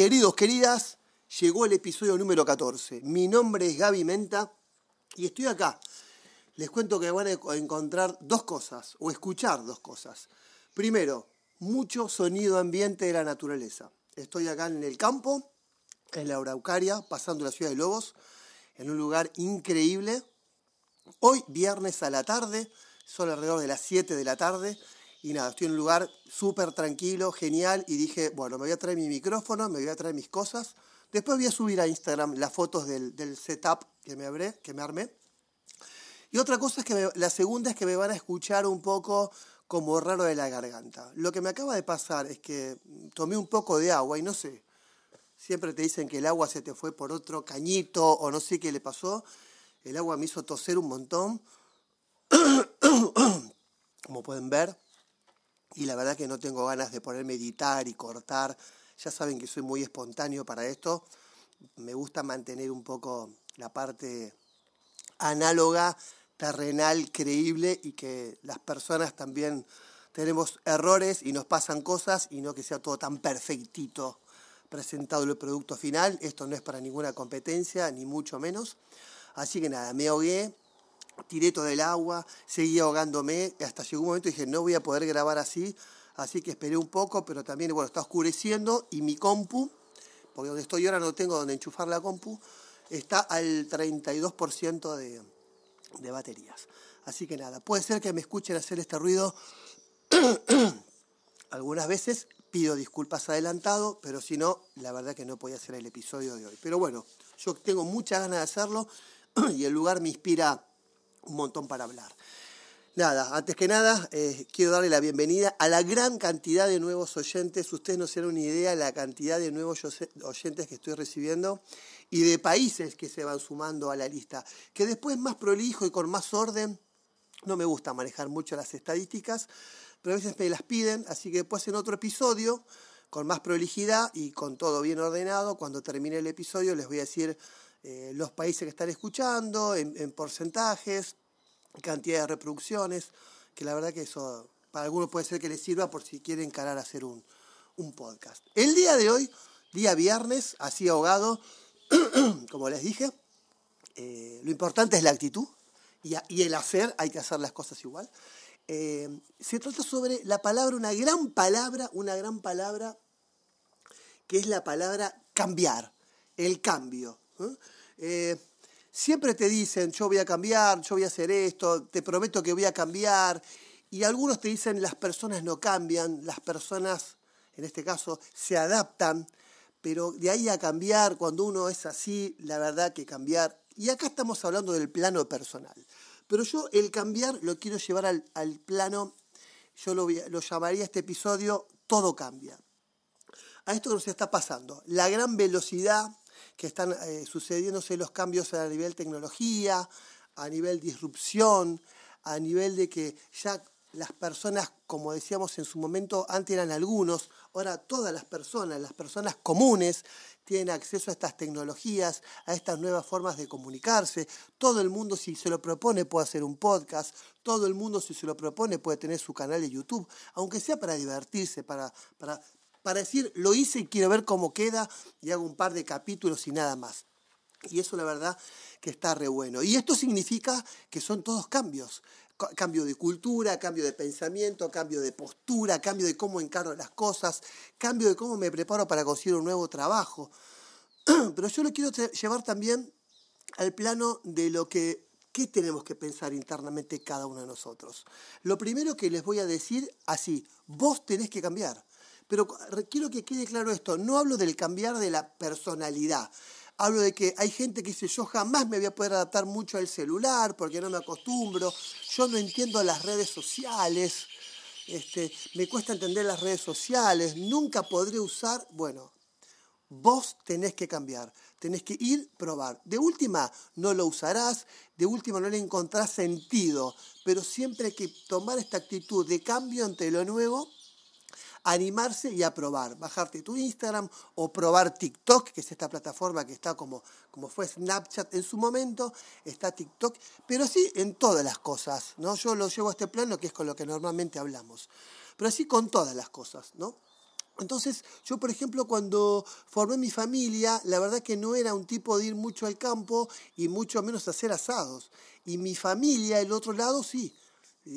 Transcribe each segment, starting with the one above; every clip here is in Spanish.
Queridos, queridas, llegó el episodio número 14. Mi nombre es Gaby Menta y estoy acá. Les cuento que van a encontrar dos cosas, o escuchar dos cosas. Primero, mucho sonido ambiente de la naturaleza. Estoy acá en el campo, en la Araucaria, pasando la ciudad de Lobos, en un lugar increíble. Hoy, viernes a la tarde, son alrededor de las 7 de la tarde, y nada, estoy en un lugar súper tranquilo, genial, y dije, bueno, me voy a traer mi micrófono, me voy a traer mis cosas. Después voy a subir a Instagram las fotos del, setup que me, abré, que me armé. Y otra cosa es que la segunda es que me van a escuchar un poco como raro de la garganta. Lo que me acaba de pasar es que tomé un poco de agua y no sé, siempre te dicen que el agua se te fue por otro cañito o no sé qué le pasó. El agua me hizo toser un montón, como pueden ver y la verdad que no tengo ganas de ponerme a editar y cortar. Ya saben que soy muy espontáneo para esto. Me gusta mantener un poco la parte análoga, terrenal, creíble y que las personas también tenemos errores y nos pasan cosas y no que sea todo tan perfectito presentado el producto final. Esto no es para ninguna competencia, ni mucho menos. Así que nada, me ahogué, tiré todo el agua, seguí ahogándome, hasta llegó un momento y dije, no voy a poder grabar así, así que esperé un poco, pero también, bueno, está oscureciendo y mi compu, porque donde estoy ahora no tengo donde enchufar la compu, está al 32% de, de baterías. Así que nada, puede ser que me escuchen hacer este ruido algunas veces, pido disculpas adelantado, pero si no, la verdad que no podía hacer el episodio de hoy. Pero bueno, yo tengo muchas ganas de hacerlo y el lugar me inspira un montón para hablar. Nada, antes que nada, eh, quiero darle la bienvenida a la gran cantidad de nuevos oyentes. Ustedes no se dan una idea de la cantidad de nuevos oyentes que estoy recibiendo y de países que se van sumando a la lista. Que después más prolijo y con más orden, no me gusta manejar mucho las estadísticas, pero a veces me las piden, así que después en otro episodio, con más prolijidad y con todo bien ordenado, cuando termine el episodio les voy a decir eh, los países que están escuchando, en, porcentajes, cantidad de reproducciones, que la verdad que eso para algunos puede ser que les sirva por si quieren encarar a hacer un, podcast. El día de hoy, día viernes, así ahogado, como les dije, eh, lo importante es la actitud y, el hacer, hay que hacer las cosas igual. Eh, se trata sobre la palabra, una gran palabra, una gran palabra, que es la palabra cambiar, el cambio. Eh, siempre te dicen, yo voy a cambiar, yo voy a hacer esto, te prometo que voy a cambiar. Y algunos te dicen, las personas no cambian, las personas, en este caso, se adaptan. Pero de ahí a cambiar, cuando uno es así, la verdad que cambiar. Y acá estamos hablando del plano personal. Pero yo el cambiar lo quiero llevar al, plano, yo lo, lo llamaría este episodio, todo cambia. A esto que nos está pasando, la gran velocidad que están eh, sucediéndose los cambios a nivel tecnología, a nivel disrupción, a nivel de que ya las personas, como decíamos en su momento, antes eran algunos, ahora todas las personas, las personas comunes, tienen acceso a estas tecnologías, a estas nuevas formas de comunicarse. Todo el mundo, si se lo propone, puede hacer un podcast. Todo el mundo, si se lo propone, puede tener su canal de YouTube, aunque sea para divertirse, para, para, para decir, lo hice y quiero ver cómo queda y hago un par de capítulos y nada más. Y eso la verdad que está re bueno. Y esto significa que son todos cambios. Cambio de cultura, cambio de pensamiento, cambio de postura, cambio de cómo encaro las cosas, cambio de cómo me preparo para conseguir un nuevo trabajo. Pero yo lo quiero llevar también al plano de lo que ¿qué tenemos que pensar internamente cada uno de nosotros? Lo primero que les voy a decir así, vos tenés que cambiar. Pero quiero que quede claro esto, no hablo del cambiar de la personalidad. Hablo de que hay gente que dice, yo jamás me voy a poder adaptar mucho al celular porque no me acostumbro, yo no entiendo las redes sociales, este, me cuesta entender las redes sociales, nunca podré usar, bueno, vos tenés que cambiar, tenés que ir, probar. De última, no lo usarás, de última, no le encontrás sentido, pero siempre hay que tomar esta actitud de cambio ante lo nuevo animarse y a probar, bajarte tu Instagram o probar TikTok, que es esta plataforma que está como, como fue Snapchat en su momento, está TikTok, pero sí en todas las cosas, ¿no? Yo lo llevo a este plano que es con lo que normalmente hablamos, pero así con todas las cosas, ¿no? Entonces, yo, por ejemplo, cuando formé mi familia, la verdad que no era un tipo de ir mucho al campo y mucho menos hacer asados. Y mi familia, el otro lado, sí,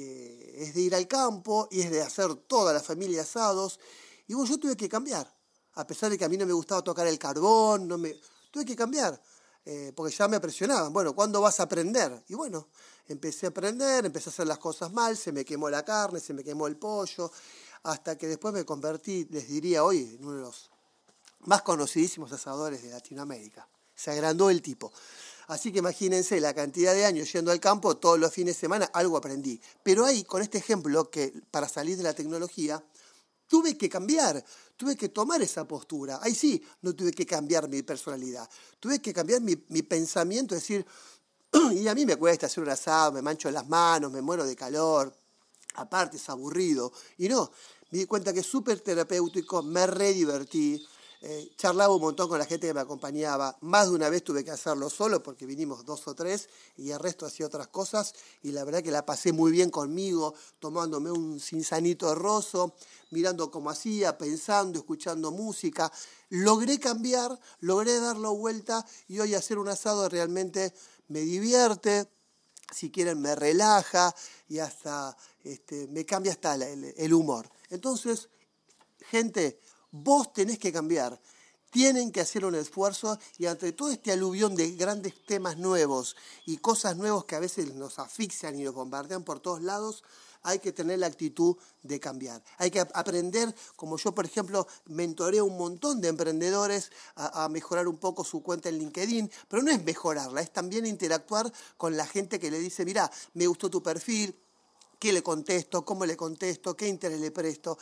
eh, es de ir al campo y es de hacer toda la familia asados. Y bueno, yo tuve que cambiar, a pesar de que a mí no me gustaba tocar el carbón, no me... tuve que cambiar, eh, porque ya me presionaban. Bueno, ¿cuándo vas a aprender? Y bueno, empecé a aprender, empecé a hacer las cosas mal, se me quemó la carne, se me quemó el pollo, hasta que después me convertí, les diría hoy, en uno de los más conocidísimos asadores de Latinoamérica. Se agrandó el tipo. Así que imagínense la cantidad de años yendo al campo, todos los fines de semana algo aprendí. Pero ahí, con este ejemplo, que para salir de la tecnología, tuve que cambiar, tuve que tomar esa postura. Ahí sí, no tuve que cambiar mi personalidad, tuve que cambiar mi, mi pensamiento, decir, y a mí me cuesta hacer un asado, me mancho las manos, me muero de calor, aparte es aburrido. Y no, me di cuenta que es súper terapéutico, me re divertí, eh, charlaba un montón con la gente que me acompañaba. Más de una vez tuve que hacerlo solo porque vinimos dos o tres y el resto hacía otras cosas. Y la verdad que la pasé muy bien conmigo, tomándome un cinzanito roso, mirando cómo hacía, pensando, escuchando música. Logré cambiar, logré darlo vuelta y hoy hacer un asado realmente me divierte, si quieren me relaja y hasta este, me cambia hasta el humor. Entonces, gente, Vos tenés que cambiar. Tienen que hacer un esfuerzo y ante todo este aluvión de grandes temas nuevos y cosas nuevas que a veces nos asfixian y nos bombardean por todos lados, hay que tener la actitud de cambiar. Hay que aprender, como yo por ejemplo mentoreo un montón de emprendedores a, a, mejorar un poco su cuenta en LinkedIn, pero no es mejorarla, es también interactuar con la gente que le dice, mira, me gustó tu perfil, qué le contesto, cómo le contesto, qué interés le presto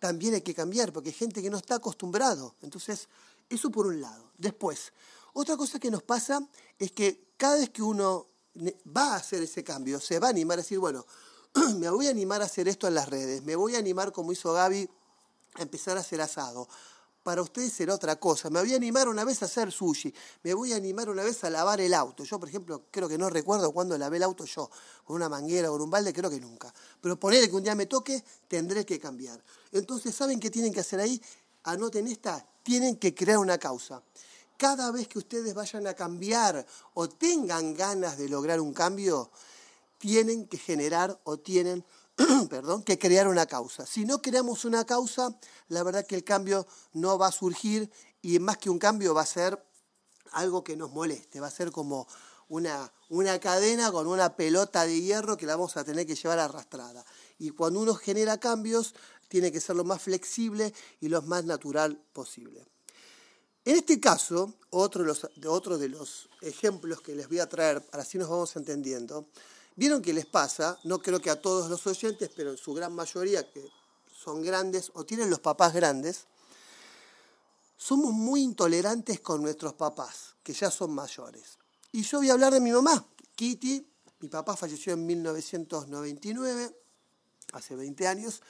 también hay que cambiar, porque hay gente que no está acostumbrado. Entonces, eso por un lado. Después, otra cosa que nos pasa es que cada vez que uno va a hacer ese cambio, se va a animar a decir, bueno, me voy a animar a hacer esto en las redes, me voy a animar como hizo Gaby a empezar a hacer asado, para ustedes será otra cosa. Me voy a animar una vez a hacer sushi, me voy a animar una vez a lavar el auto. Yo, por ejemplo, creo que no recuerdo cuándo lavé el auto yo, con una manguera o con un balde, creo que nunca. Pero ponerle que un día me toque, tendré que cambiar. Entonces, ¿saben qué tienen que hacer ahí? Anoten esta, tienen que crear una causa. Cada vez que ustedes vayan a cambiar o tengan ganas de lograr un cambio, tienen que generar o tienen perdón, que crear una causa. Si no creamos una causa, la verdad que el cambio no va a surgir y más que un cambio va a ser algo que nos moleste, va a ser como una, una cadena con una pelota de hierro que la vamos a tener que llevar arrastrada. Y cuando uno genera cambios, tiene que ser lo más flexible y lo más natural posible. En este caso, otro de los, otro de los ejemplos que les voy a traer, para así nos vamos entendiendo, ¿Vieron qué les pasa? No creo que a todos los oyentes, pero en su gran mayoría que son grandes o tienen los papás grandes, somos muy intolerantes con nuestros papás, que ya son mayores. Y yo voy a hablar de mi mamá, Kitty. Mi papá falleció en 1999, hace 20 años,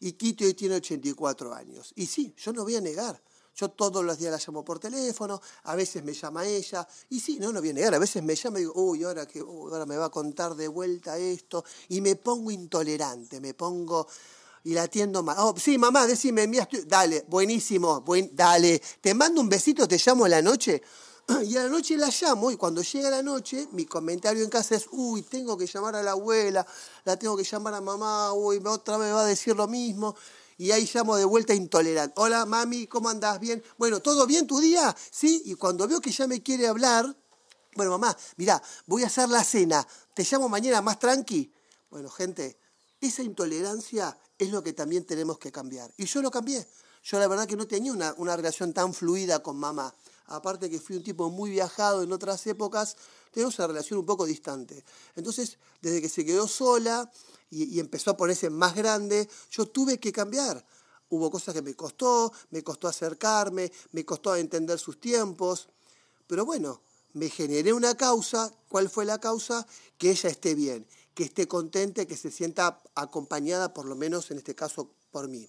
y Kitty hoy tiene 84 años. Y sí, yo no voy a negar, yo todos los días la llamo por teléfono, a veces me llama ella, y sí, no, no viene a negar, a veces me llama y digo, uy, ahora, que, ahora me va a contar de vuelta esto, y me pongo intolerante, me pongo y la atiendo mal. Oh, sí, mamá, decime, mía, dale, buenísimo, buen, dale, te mando un besito, te llamo a la noche. Y a la noche la llamo y cuando llega la noche, mi comentario en casa es, uy, tengo que llamar a la abuela, la tengo que llamar a mamá, uy, otra vez me va a decir lo mismo y ahí llamo de vuelta intolerante. Hola, mami, ¿cómo andás? ¿Bien? Bueno, ¿todo bien tu día? Sí, y cuando veo que ya me quiere hablar, bueno, mamá, mira, voy a hacer la cena, te llamo mañana más tranqui. Bueno, gente, esa intolerancia es lo que también tenemos que cambiar. Y yo lo cambié. Yo la verdad que no tenía una, una relación tan fluida con mamá. Aparte que fui un tipo muy viajado en otras épocas, tenemos una relación un poco distante. Entonces, desde que se quedó sola, y, empezó a ponerse más grande, yo tuve que cambiar. Hubo cosas que me costó, me costó acercarme, me costó entender sus tiempos, pero bueno, me generé una causa. ¿Cuál fue la causa? Que ella esté bien, que esté contenta, que se sienta acompañada, por lo menos en este caso por mí.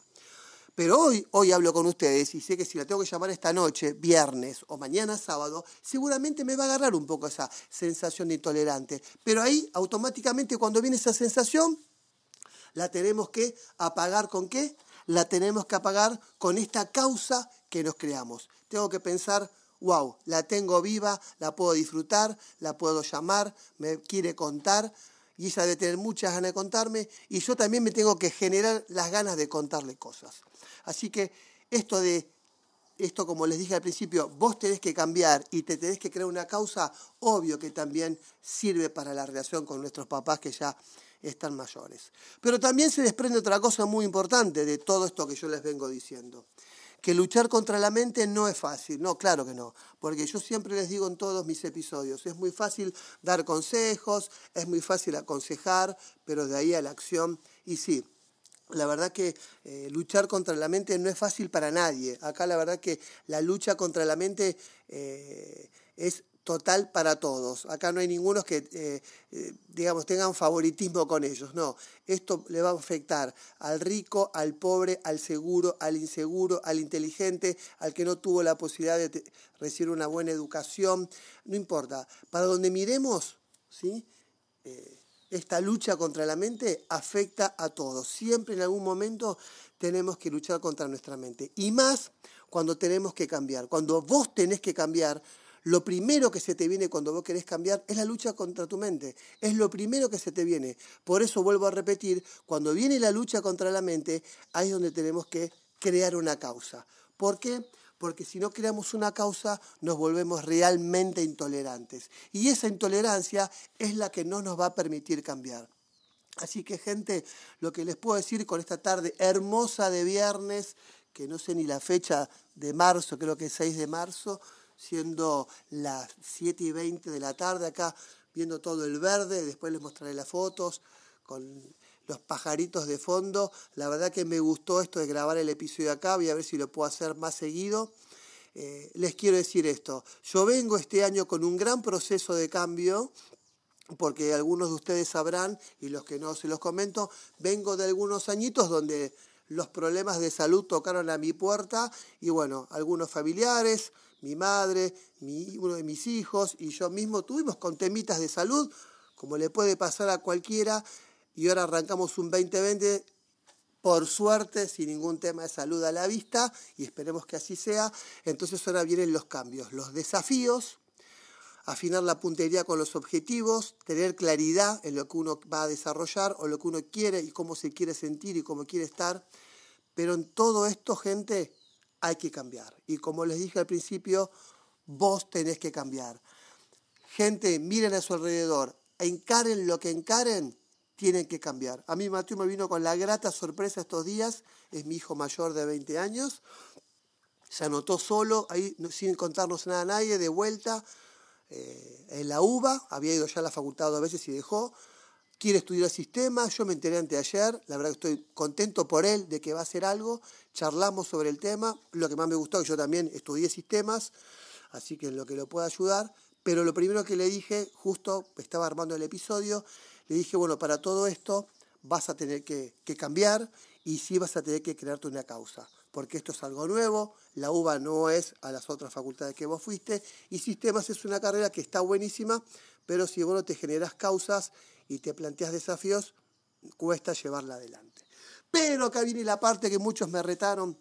Pero hoy, hoy hablo con ustedes y sé que si la tengo que llamar esta noche, viernes o mañana sábado, seguramente me va a agarrar un poco esa sensación de intolerante. Pero ahí, automáticamente, cuando viene esa sensación, la tenemos que apagar con qué? la tenemos que apagar con esta causa que nos creamos. Tengo que pensar, wow, la tengo viva, la puedo disfrutar, la puedo llamar, me quiere contar y ella debe tener muchas ganas de contarme y yo también me tengo que generar las ganas de contarle cosas. Así que esto de esto como les dije al principio, vos tenés que cambiar y te tenés que crear una causa, obvio que también sirve para la relación con nuestros papás que ya están mayores. Pero también se desprende otra cosa muy importante de todo esto que yo les vengo diciendo que luchar contra la mente no es fácil. No, claro que no, porque yo siempre les digo en todos mis episodios, es muy fácil dar consejos, es muy fácil aconsejar, pero de ahí a la acción, y sí. La verdad que eh, luchar contra la mente no es fácil para nadie. Acá la verdad que la lucha contra la mente eh, es total para todos. Acá no hay ninguno que, eh, eh, digamos, tengan favoritismo con ellos. No, esto le va a afectar al rico, al pobre, al seguro, al inseguro, al inteligente, al que no tuvo la posibilidad de recibir una buena educación. No importa. Para donde miremos, ¿sí? Eh, esta lucha contra la mente afecta a todos. Siempre en algún momento tenemos que luchar contra nuestra mente. Y más cuando tenemos que cambiar. Cuando vos tenés que cambiar, lo primero que se te viene cuando vos querés cambiar es la lucha contra tu mente. Es lo primero que se te viene. Por eso vuelvo a repetir, cuando viene la lucha contra la mente, ahí es donde tenemos que crear una causa. ¿Por qué? Porque si no creamos una causa, nos volvemos realmente intolerantes. Y esa intolerancia es la que no nos va a permitir cambiar. Así que gente, lo que les puedo decir con esta tarde hermosa de viernes, que no sé ni la fecha de marzo, creo que es 6 de marzo, siendo las 7 y 20 de la tarde acá, viendo todo el verde, después les mostraré las fotos con los pajaritos de fondo. La verdad que me gustó esto de grabar el episodio acá, voy a ver si lo puedo hacer más seguido. Eh, les quiero decir esto, yo vengo este año con un gran proceso de cambio, porque algunos de ustedes sabrán, y los que no se los comento, vengo de algunos añitos donde los problemas de salud tocaron a mi puerta y bueno, algunos familiares, mi madre, uno de mis hijos y yo mismo tuvimos con temitas de salud, como le puede pasar a cualquiera, y ahora arrancamos un 2020 por suerte, sin ningún tema de salud a la vista, y esperemos que así sea. Entonces ahora vienen los cambios, los desafíos, afinar la puntería con los objetivos, tener claridad en lo que uno va a desarrollar o lo que uno quiere y cómo se quiere sentir y cómo quiere estar. Pero en todo esto, gente, hay que cambiar. Y como les dije al principio, vos tenés que cambiar. Gente, miren a su alrededor, encaren lo que encaren, tienen que cambiar. A mí Mateo me vino con la grata sorpresa estos días, es mi hijo mayor de 20 años, se anotó solo, ahí sin contarnos nada a nadie, de vuelta eh, en la UBA, había ido ya a la facultad dos veces y dejó, quiere estudiar sistemas, yo me enteré anteayer, la verdad que estoy contento por él de que va a hacer algo, charlamos sobre el tema, lo que más me gustó, que yo también estudié sistemas, así que en lo que lo pueda ayudar, pero lo primero que le dije, justo estaba armando el episodio, le dije, bueno, para todo esto vas a tener que, que cambiar y sí vas a tener que crearte una causa, porque esto es algo nuevo, la UBA no es a las otras facultades que vos fuiste, y sistemas es una carrera que está buenísima, pero si vos no te generas causas y te planteas desafíos, cuesta llevarla adelante. Pero acá viene la parte que muchos me retaron,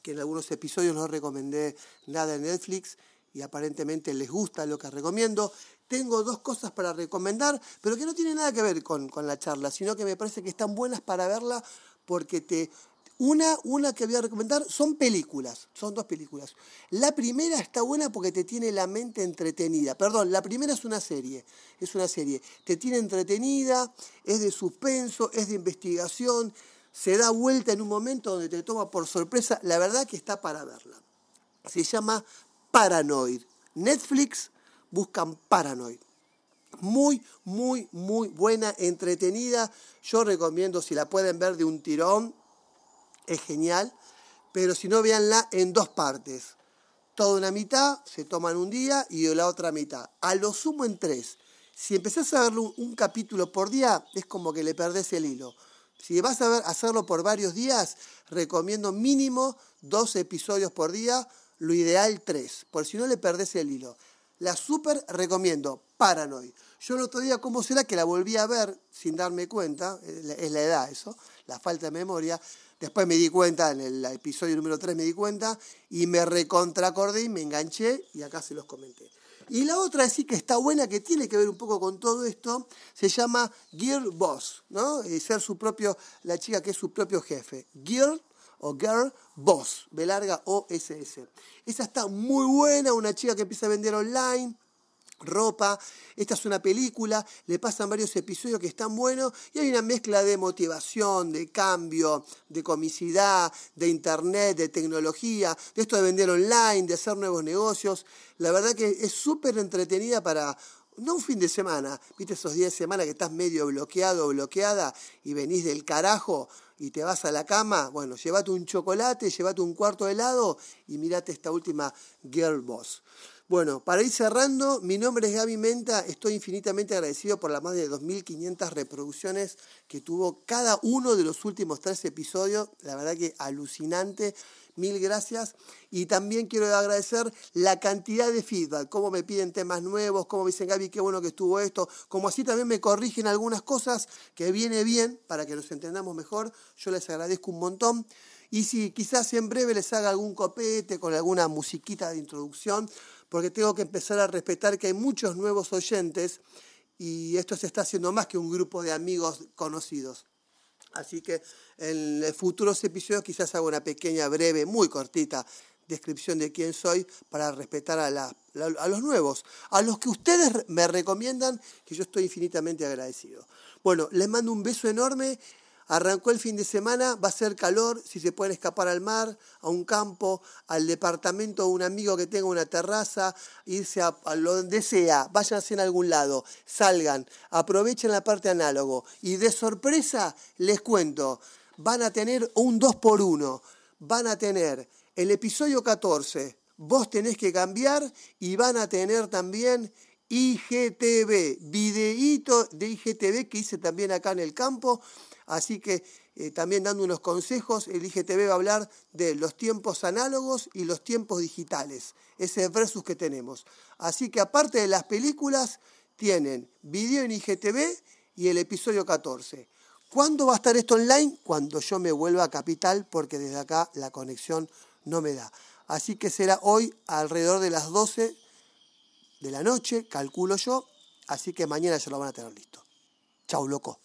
que en algunos episodios no recomendé nada en Netflix y aparentemente les gusta lo que recomiendo. Tengo dos cosas para recomendar, pero que no tienen nada que ver con, con la charla, sino que me parece que están buenas para verla porque te una, una que voy a recomendar son películas, son dos películas. La primera está buena porque te tiene la mente entretenida. Perdón, la primera es una serie, es una serie. Te tiene entretenida, es de suspenso, es de investigación, se da vuelta en un momento donde te toma por sorpresa. La verdad que está para verla. Se llama Paranoid. Netflix buscan Paranoid. Muy, muy, muy buena, entretenida. Yo recomiendo, si la pueden ver de un tirón, es genial, pero si no, véanla en dos partes. Toda una mitad se toman un día y la otra mitad. A lo sumo en tres. Si empezás a verlo un, capítulo por día, es como que le perdés el hilo. Si vas a ver, hacerlo por varios días, recomiendo mínimo dos episodios por día, lo ideal tres, por si no le perdés el hilo. La super recomiendo, Paranoid. Yo el otro día, ¿cómo será que la volví a ver sin darme cuenta? Es la edad eso, la falta de memoria Después me di cuenta, en el episodio número 3 me di cuenta, y me recontracordé y me enganché, y acá se los comenté. Y la otra sí que está buena, que tiene que ver un poco con todo esto, se llama Girl Boss, ¿no? ser su propio, la chica que es su propio jefe. Girl o Girl Boss, B larga O S S. Esa está muy buena, una chica que empieza a vender online, ropa. Esta es una película, le pasan varios episodios que están buenos y hay una mezcla de motivación, de cambio, de comicidad, de internet, de tecnología, de esto de vender online, de hacer nuevos negocios. La verdad que es súper entretenida para no un fin de semana, viste esos días de semana que estás medio bloqueado bloqueada y venís del carajo y te vas a la cama, bueno, llévate un chocolate, llévate un cuarto de helado y mirate esta última Girl Boss. Bueno, para ir cerrando, mi nombre es Gaby Menta, estoy infinitamente agradecido por las más de 2.500 reproducciones que tuvo cada uno de los últimos tres episodios, la verdad que alucinante, mil gracias. Y también quiero agradecer la cantidad de feedback, cómo me piden temas nuevos, cómo me dicen Gaby, qué bueno que estuvo esto, como así también me corrigen algunas cosas que viene bien para que nos entendamos mejor, yo les agradezco un montón. Y si quizás en breve les haga algún copete con alguna musiquita de introducción, porque tengo que empezar a respetar que hay muchos nuevos oyentes y esto se está haciendo más que un grupo de amigos conocidos. Así que en futuros episodios quizás haga una pequeña, breve, muy cortita descripción de quién soy para respetar a, a los nuevos, a los que ustedes me recomiendan, que yo estoy infinitamente agradecido. Bueno, les mando un beso enorme Arrancó el fin de semana, va a ser calor, si se pueden escapar al mar, a un campo, al departamento de un amigo que tenga una terraza, irse a, donde sea, váyanse en algún lado, salgan, aprovechen la parte análogo. Y de sorpresa, les cuento, van a tener un 2 por 1 van a tener el episodio 14, vos tenés que cambiar y van a tener también IGTV, videíto de IGTV que hice también acá en el campo Así que eh, también dando unos consejos, el IGTV va a hablar de los tiempos análogos y los tiempos digitales, ese versus que tenemos. Así que aparte de las películas, tienen video en IGTV y el episodio 14. ¿Cuándo va a estar esto online? Cuando yo me vuelva a Capital, porque desde acá la conexión no me da. Así que será hoy alrededor de las 12 de la noche, calculo yo. Así que mañana ya lo van a tener listo. Chau, loco.